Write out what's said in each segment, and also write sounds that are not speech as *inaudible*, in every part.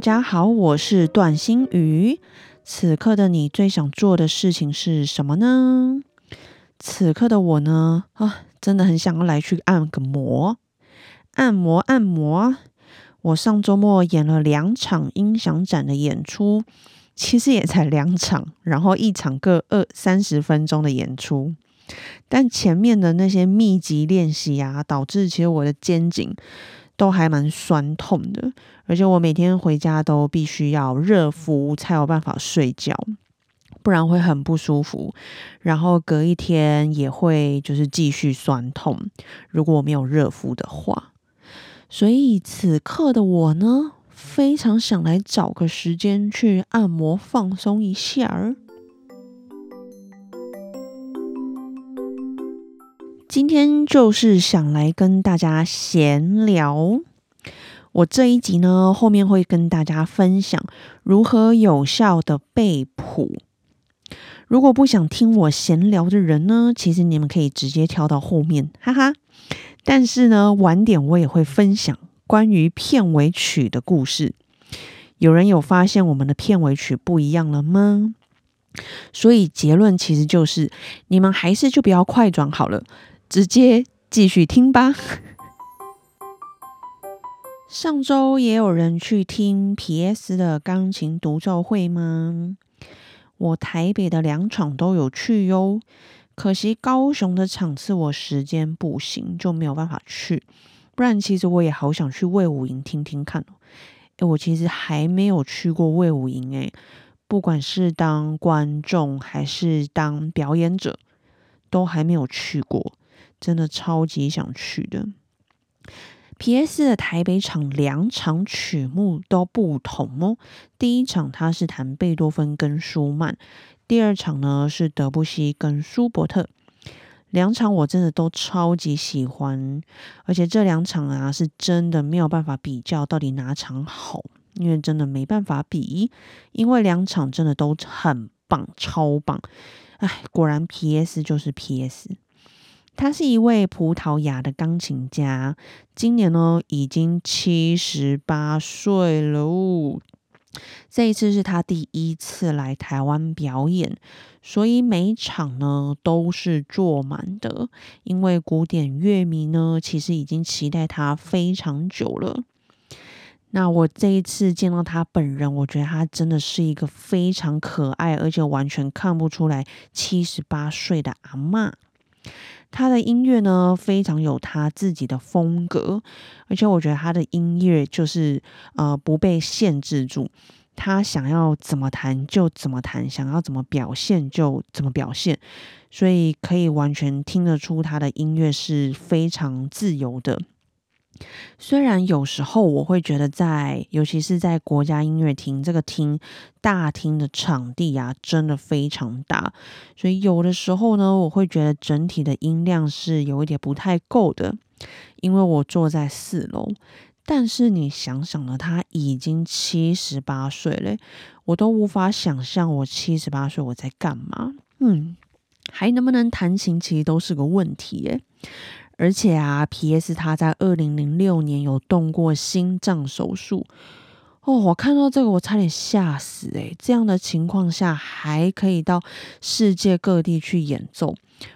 大家好，我是段心宇。此刻的你最想做的事情是什么呢？此刻的我呢？啊，真的很想要来去按个摩，按摩按摩。我上周末演了两场音响展的演出，其实也才两场，然后一场各二三十分钟的演出，但前面的那些密集练习啊，导致其实我的肩颈。都还蛮酸痛的，而且我每天回家都必须要热敷才有办法睡觉，不然会很不舒服。然后隔一天也会就是继续酸痛，如果我没有热敷的话。所以此刻的我呢，非常想来找个时间去按摩放松一下儿。今天就是想来跟大家闲聊。我这一集呢，后面会跟大家分享如何有效的背谱。如果不想听我闲聊的人呢，其实你们可以直接跳到后面，哈哈。但是呢，晚点我也会分享关于片尾曲的故事。有人有发现我们的片尾曲不一样了吗？所以结论其实就是，你们还是就不要快转好了。直接继续听吧。上周也有人去听 P.S 的钢琴独奏会吗？我台北的两场都有去哟，可惜高雄的场次我时间不行，就没有办法去。不然其实我也好想去魏武营听听看哦。诶我其实还没有去过魏武营诶，不管是当观众还是当表演者，都还没有去过。真的超级想去的。P.S. 的台北场两场曲目都不同哦。第一场他是弹贝多芬跟舒曼，第二场呢是德布西跟舒伯特。两场我真的都超级喜欢，而且这两场啊是真的没有办法比较到底哪场好，因为真的没办法比，因为两场真的都很棒，超棒。哎，果然 P.S. 就是 P.S. 他是一位葡萄牙的钢琴家，今年呢已经七十八岁了。这一次是他第一次来台湾表演，所以每场呢都是坐满的。因为古典乐迷呢其实已经期待他非常久了。那我这一次见到他本人，我觉得他真的是一个非常可爱，而且完全看不出来七十八岁的阿嬷。他的音乐呢，非常有他自己的风格，而且我觉得他的音乐就是呃不被限制住，他想要怎么弹就怎么弹，想要怎么表现就怎么表现，所以可以完全听得出他的音乐是非常自由的。虽然有时候我会觉得，在尤其是在国家音乐厅这个厅大厅的场地啊，真的非常大，所以有的时候呢，我会觉得整体的音量是有一点不太够的。因为我坐在四楼，但是你想想呢，他已经七十八岁了，我都无法想象我七十八岁我在干嘛。嗯，还能不能弹琴，其实都是个问题耶。而且啊，P.S. 他在二零零六年有动过心脏手术哦。我看到这个，我差点吓死诶，这样的情况下还可以到世界各地去演奏，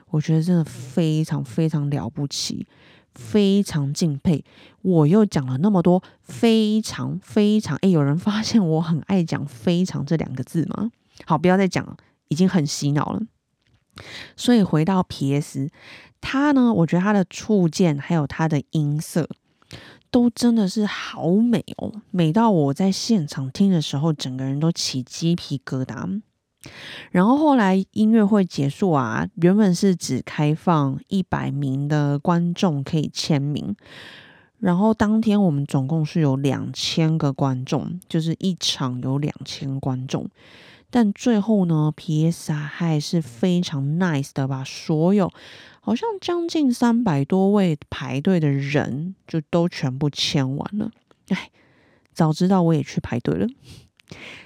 我觉得真的非常非常了不起，非常敬佩。我又讲了那么多，非常非常诶，有人发现我很爱讲“非常”这两个字吗？好，不要再讲了，已经很洗脑了。所以回到 P.S. 他呢，我觉得他的触键还有他的音色，都真的是好美哦，美到我在现场听的时候，整个人都起鸡皮疙瘩。然后后来音乐会结束啊，原本是只开放一百名的观众可以签名，然后当天我们总共是有两千个观众，就是一场有两千观众。但最后呢，P.S. 还是非常 nice 的，把所有好像将近三百多位排队的人就都全部签完了。哎，早知道我也去排队了。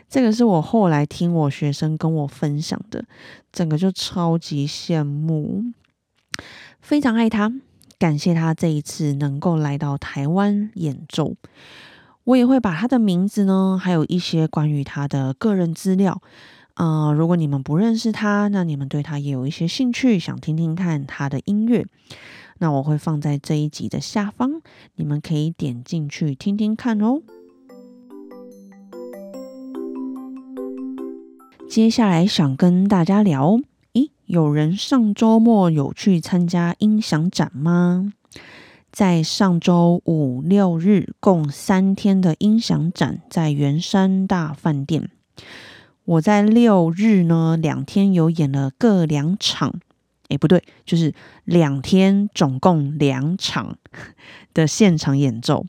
这个是我后来听我学生跟我分享的，整个就超级羡慕，非常爱他，感谢他这一次能够来到台湾演奏。我也会把他的名字呢，还有一些关于他的个人资料，呃，如果你们不认识他，那你们对他也有一些兴趣，想听听看他的音乐，那我会放在这一集的下方，你们可以点进去听听看哦。接下来想跟大家聊，咦，有人上周末有去参加音响展吗？在上周五六日共三天的音响展，在圆山大饭店。我在六日呢两天有演了各两场，诶，不对，就是两天总共两场 *laughs* 的现场演奏。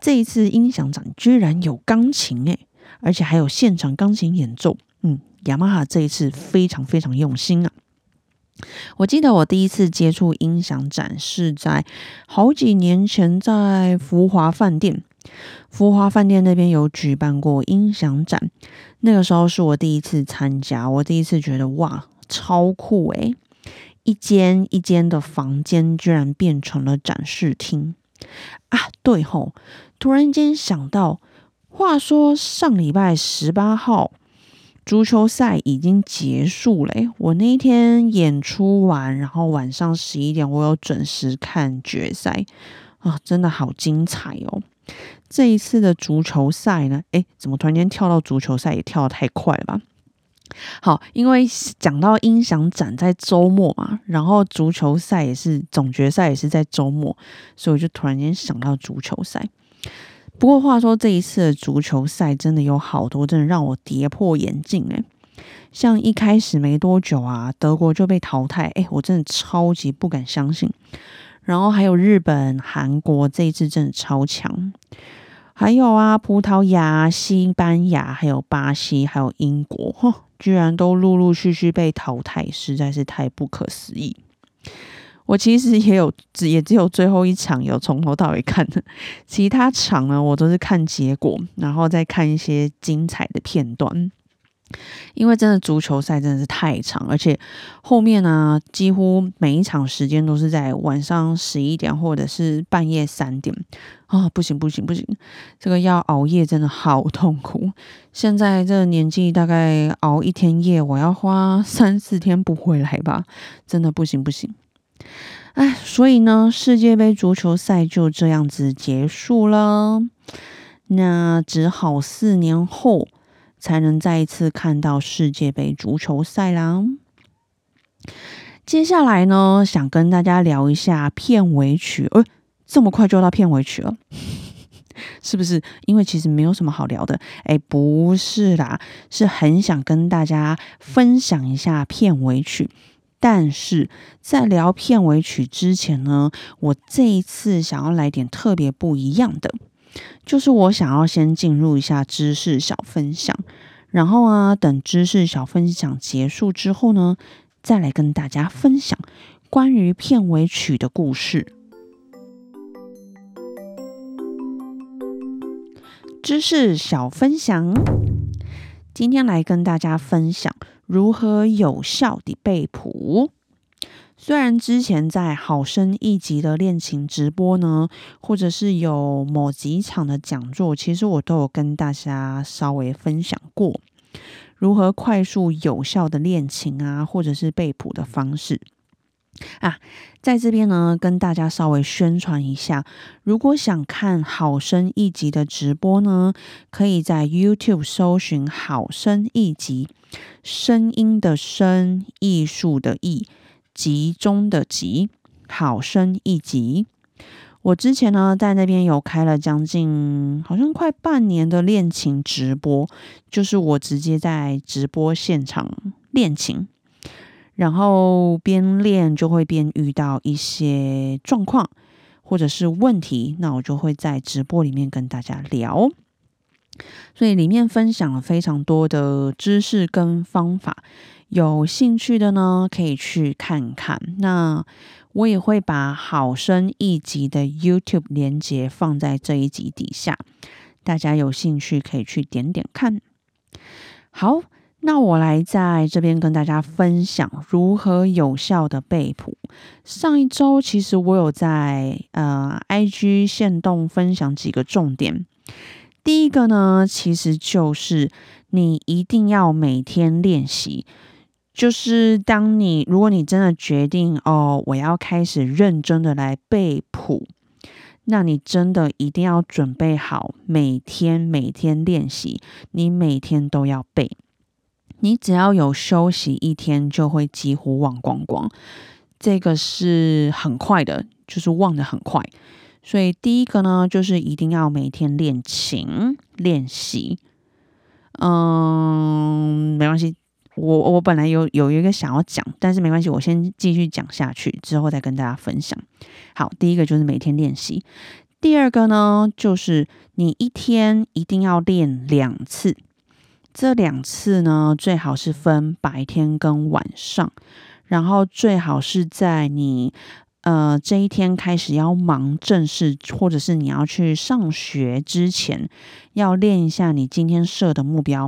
这一次音响展居然有钢琴诶，而且还有现场钢琴演奏。嗯，雅马哈这一次非常非常用心啊。我记得我第一次接触音响展是在好几年前，在福华饭店。福华饭店那边有举办过音响展，那个时候是我第一次参加，我第一次觉得哇，超酷诶！一间一间的房间居然变成了展示厅啊！对吼，突然间想到，话说上礼拜十八号。足球赛已经结束了，我那一天演出完，然后晚上十一点我有准时看决赛啊，真的好精彩哦！这一次的足球赛呢，诶，怎么突然间跳到足球赛也跳得太快了吧？好，因为讲到音响展在周末嘛，然后足球赛也是总决赛也是在周末，所以我就突然间想到足球赛。不过话说，这一次的足球赛真的有好多，真的让我跌破眼镜诶。像一开始没多久啊，德国就被淘汰，诶，我真的超级不敢相信。然后还有日本、韩国这一次真的超强，还有啊，葡萄牙、西班牙、还有巴西、还有英国，哈，居然都陆陆续续被淘汰，实在是太不可思议。我其实也有只也只有最后一场有从头到尾看的，其他场呢我都是看结果，然后再看一些精彩的片段。因为真的足球赛真的是太长，而且后面呢几乎每一场时间都是在晚上十一点或者是半夜三点啊！不行不行不行，这个要熬夜真的好痛苦。现在这个年纪大概熬一天夜，我要花三四天补回来吧，真的不行不行。哎，所以呢，世界杯足球赛就这样子结束了。那只好四年后才能再一次看到世界杯足球赛啦。接下来呢，想跟大家聊一下片尾曲。呃，这么快就到片尾曲了，*laughs* 是不是？因为其实没有什么好聊的。哎，不是啦，是很想跟大家分享一下片尾曲。但是在聊片尾曲之前呢，我这一次想要来点特别不一样的，就是我想要先进入一下知识小分享，然后啊，等知识小分享结束之后呢，再来跟大家分享关于片尾曲的故事。知识小分享，今天来跟大家分享。如何有效的背谱？虽然之前在好声一集的恋情直播呢，或者是有某几场的讲座，其实我都有跟大家稍微分享过如何快速有效的恋情啊，或者是背谱的方式。啊，在这边呢，跟大家稍微宣传一下，如果想看好声一集的直播呢，可以在 YouTube 搜寻“好声一集”，声音的声，艺术的艺，集中的集，好声一集。我之前呢，在那边有开了将近好像快半年的练琴直播，就是我直接在直播现场练琴。然后边练就会边遇到一些状况，或者是问题，那我就会在直播里面跟大家聊。所以里面分享了非常多的知识跟方法，有兴趣的呢可以去看看。那我也会把好声一集的 YouTube 连接放在这一集底下，大家有兴趣可以去点点看。好，那我来在这边跟大家分享如何有效的背谱。上一周其实我有在呃 IG 线动分享几个重点。第一个呢，其实就是你一定要每天练习。就是当你如果你真的决定哦，我要开始认真的来背谱，那你真的一定要准备好每天每天练习，你每天都要背。你只要有休息一天，就会几乎忘光光。这个是很快的，就是忘的很快。所以第一个呢，就是一定要每天练琴练习。嗯，没关系，我我本来有有一个想要讲，但是没关系，我先继续讲下去，之后再跟大家分享。好，第一个就是每天练习。第二个呢，就是你一天一定要练两次。这两次呢，最好是分白天跟晚上，然后最好是在你。呃，这一天开始要忙正事，或者是你要去上学之前，要练一下你今天设的目标。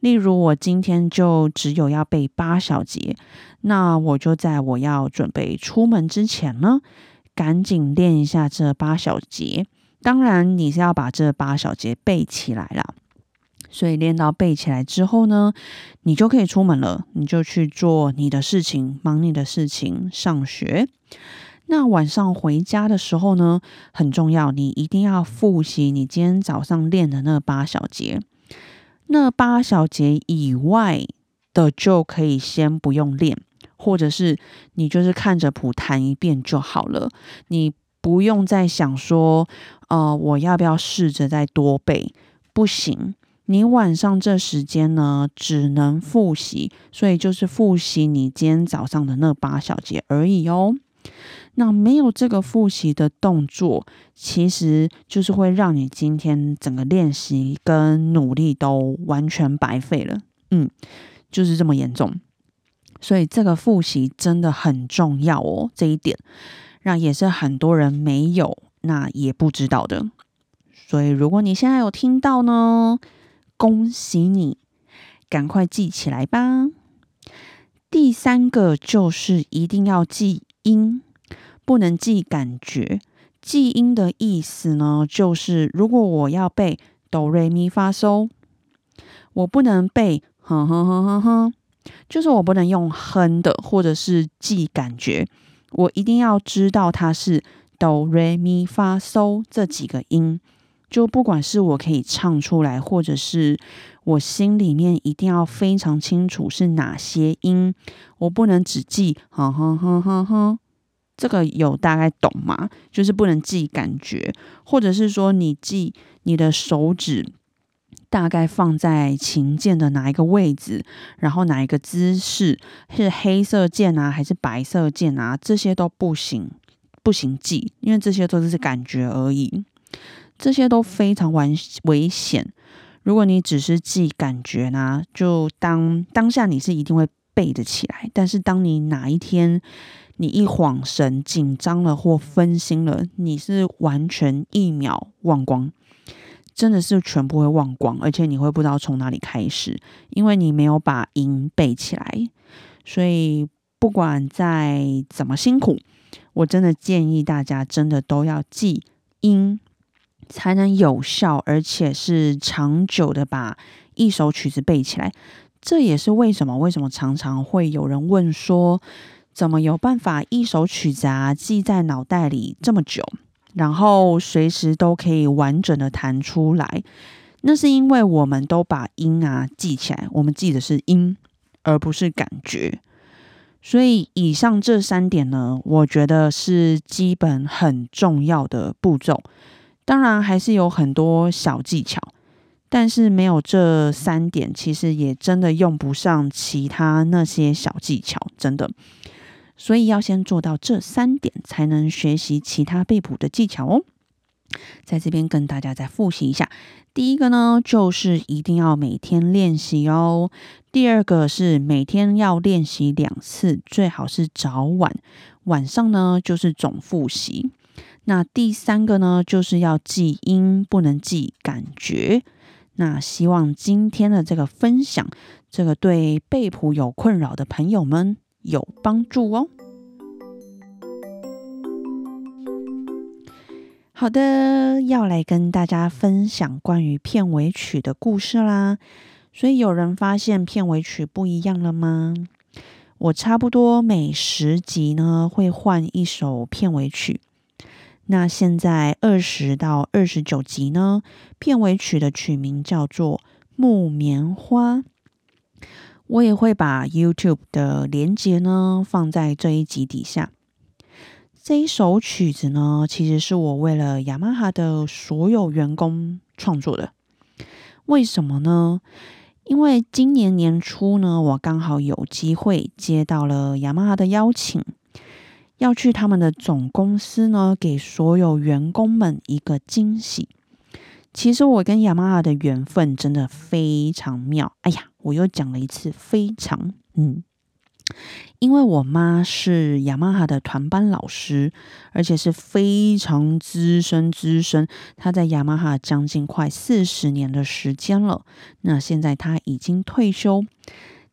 例如，我今天就只有要背八小节，那我就在我要准备出门之前呢，赶紧练一下这八小节。当然，你是要把这八小节背起来了。所以练到背起来之后呢，你就可以出门了，你就去做你的事情，忙你的事情，上学。那晚上回家的时候呢，很重要，你一定要复习你今天早上练的那八小节。那八小节以外的就可以先不用练，或者是你就是看着谱弹一遍就好了，你不用再想说，呃，我要不要试着再多背？不行。你晚上这时间呢，只能复习，所以就是复习你今天早上的那八小节而已哦。那没有这个复习的动作，其实就是会让你今天整个练习跟努力都完全白费了。嗯，就是这么严重。所以这个复习真的很重要哦，这一点让也是很多人没有，那也不知道的。所以如果你现在有听到呢？恭喜你，赶快记起来吧。第三个就是一定要记音，不能记感觉。记音的意思呢，就是如果我要背哆瑞咪发嗦，我不能背哼哼哼哼哼，就是我不能用哼的，或者是记感觉。我一定要知道它是哆瑞咪发嗦这几个音。就不管是我可以唱出来，或者是我心里面一定要非常清楚是哪些音，我不能只记，哼哼哼哼哼，这个有大概懂吗？就是不能记感觉，或者是说你记你的手指大概放在琴键的哪一个位置，然后哪一个姿势是黑色键啊，还是白色键啊，这些都不行，不行记，因为这些都是感觉而已。这些都非常危危险。如果你只是记感觉呢，就当当下你是一定会背得起来。但是当你哪一天你一晃神、紧张了或分心了，你是完全一秒忘光，真的是全部会忘光，而且你会不知道从哪里开始，因为你没有把音背起来。所以不管再怎么辛苦，我真的建议大家真的都要记音。才能有效，而且是长久的把一首曲子背起来。这也是为什么，为什么常常会有人问说，怎么有办法一首曲子啊记在脑袋里这么久，然后随时都可以完整的弹出来？那是因为我们都把音啊记起来，我们记的是音，而不是感觉。所以以上这三点呢，我觉得是基本很重要的步骤。当然还是有很多小技巧，但是没有这三点，其实也真的用不上其他那些小技巧，真的。所以要先做到这三点，才能学习其他背谱的技巧哦。在这边跟大家再复习一下，第一个呢，就是一定要每天练习哦。第二个是每天要练习两次，最好是早晚，晚上呢就是总复习。那第三个呢，就是要记音，不能记感觉。那希望今天的这个分享，这个对背谱有困扰的朋友们有帮助哦。好的，要来跟大家分享关于片尾曲的故事啦。所以有人发现片尾曲不一样了吗？我差不多每十集呢会换一首片尾曲。那现在二十到二十九集呢，片尾曲的曲名叫做《木棉花》。我也会把 YouTube 的连接呢放在这一集底下。这一首曲子呢，其实是我为了雅马哈的所有员工创作的。为什么呢？因为今年年初呢，我刚好有机会接到了雅马哈的邀请，要去他们的总公司呢，给所有员工们一个惊喜。其实我跟雅马哈的缘分真的非常妙。哎呀，我又讲了一次非常，嗯。因为我妈是雅马哈的团班老师，而且是非常资深资深，她在雅马哈将近快四十年的时间了。那现在她已经退休，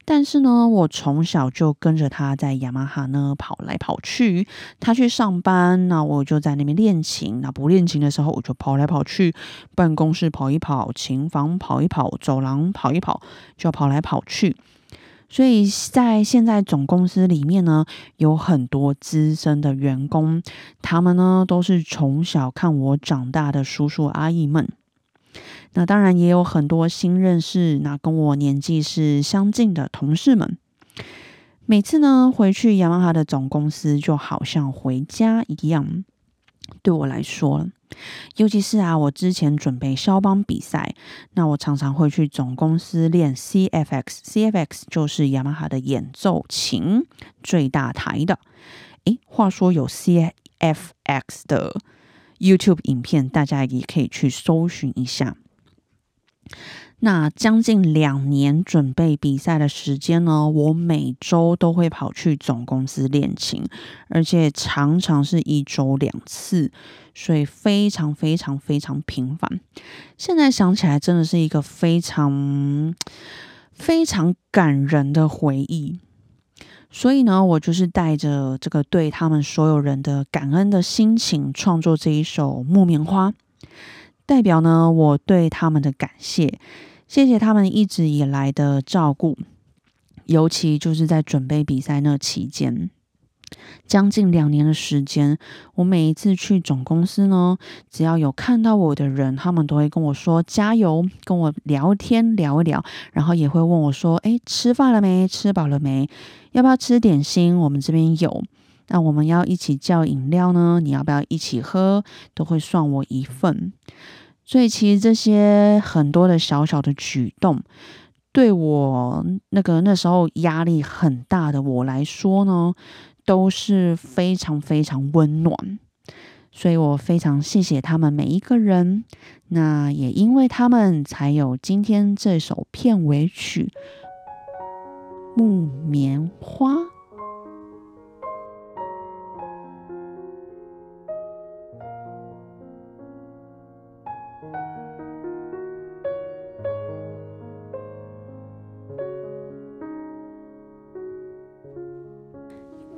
但是呢，我从小就跟着他在雅马哈呢跑来跑去。他去上班，那我就在那边练琴；那不练琴的时候，我就跑来跑去办公室跑一跑，琴房跑一跑，走廊跑一跑，就跑来跑去。所以在现在总公司里面呢，有很多资深的员工，他们呢都是从小看我长大的叔叔阿姨们。那当然也有很多新认识，那跟我年纪是相近的同事们。每次呢回去雅马哈的总公司，就好像回家一样，对我来说。尤其是啊，我之前准备肖邦比赛，那我常常会去总公司练 CFX，CFX 就是雅马哈的演奏琴最大台的。诶，话说有 CFX 的 YouTube 影片，大家也可以去搜寻一下。那将近两年准备比赛的时间呢，我每周都会跑去总公司练琴，而且常常是一周两次，所以非常非常非常频繁。现在想起来，真的是一个非常非常感人的回忆。所以呢，我就是带着这个对他们所有人的感恩的心情，创作这一首《木棉花》。代表呢，我对他们的感谢，谢谢他们一直以来的照顾，尤其就是在准备比赛那期间，将近两年的时间，我每一次去总公司呢，只要有看到我的人，他们都会跟我说加油，跟我聊天聊一聊，然后也会问我说：“哎，吃饭了没？吃饱了没？要不要吃点心？我们这边有。那我们要一起叫饮料呢？你要不要一起喝？都会算我一份。”所以其实这些很多的小小的举动，对我那个那时候压力很大的我来说呢，都是非常非常温暖。所以我非常谢谢他们每一个人。那也因为他们，才有今天这首片尾曲《木棉花》。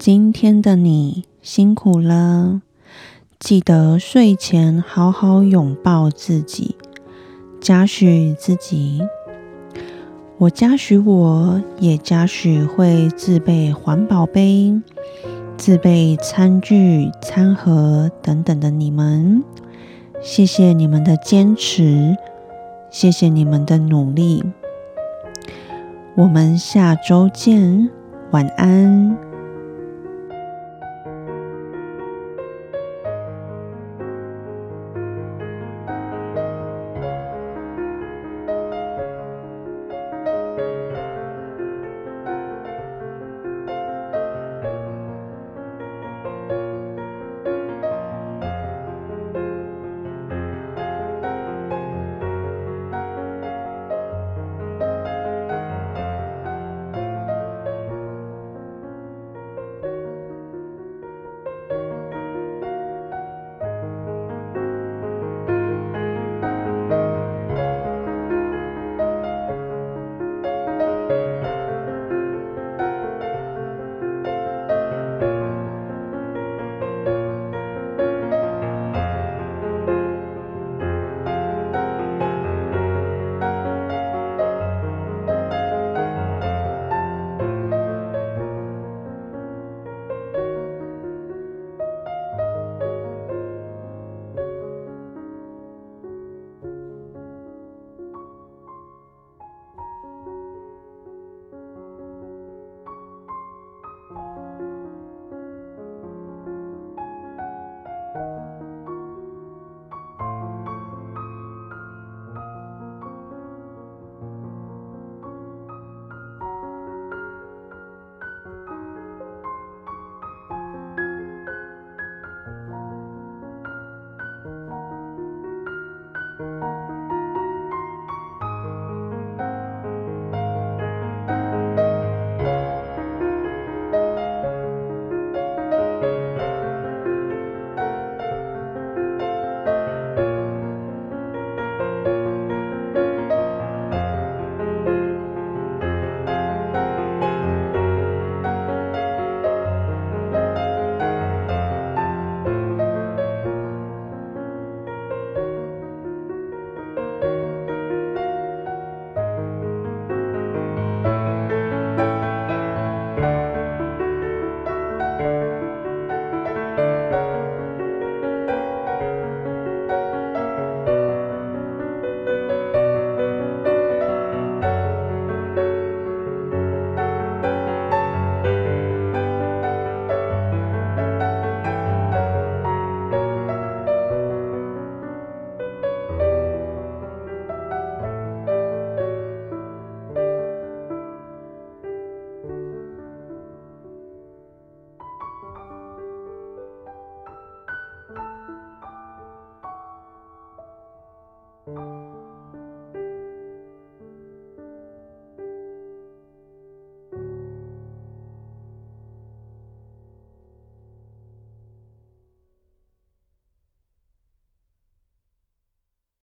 今天的你辛苦了，记得睡前好好拥抱自己，嘉许自己。我嘉许我，也嘉许会自备环保杯、自备餐具、餐盒等等的你们。谢谢你们的坚持，谢谢你们的努力。我们下周见，晚安。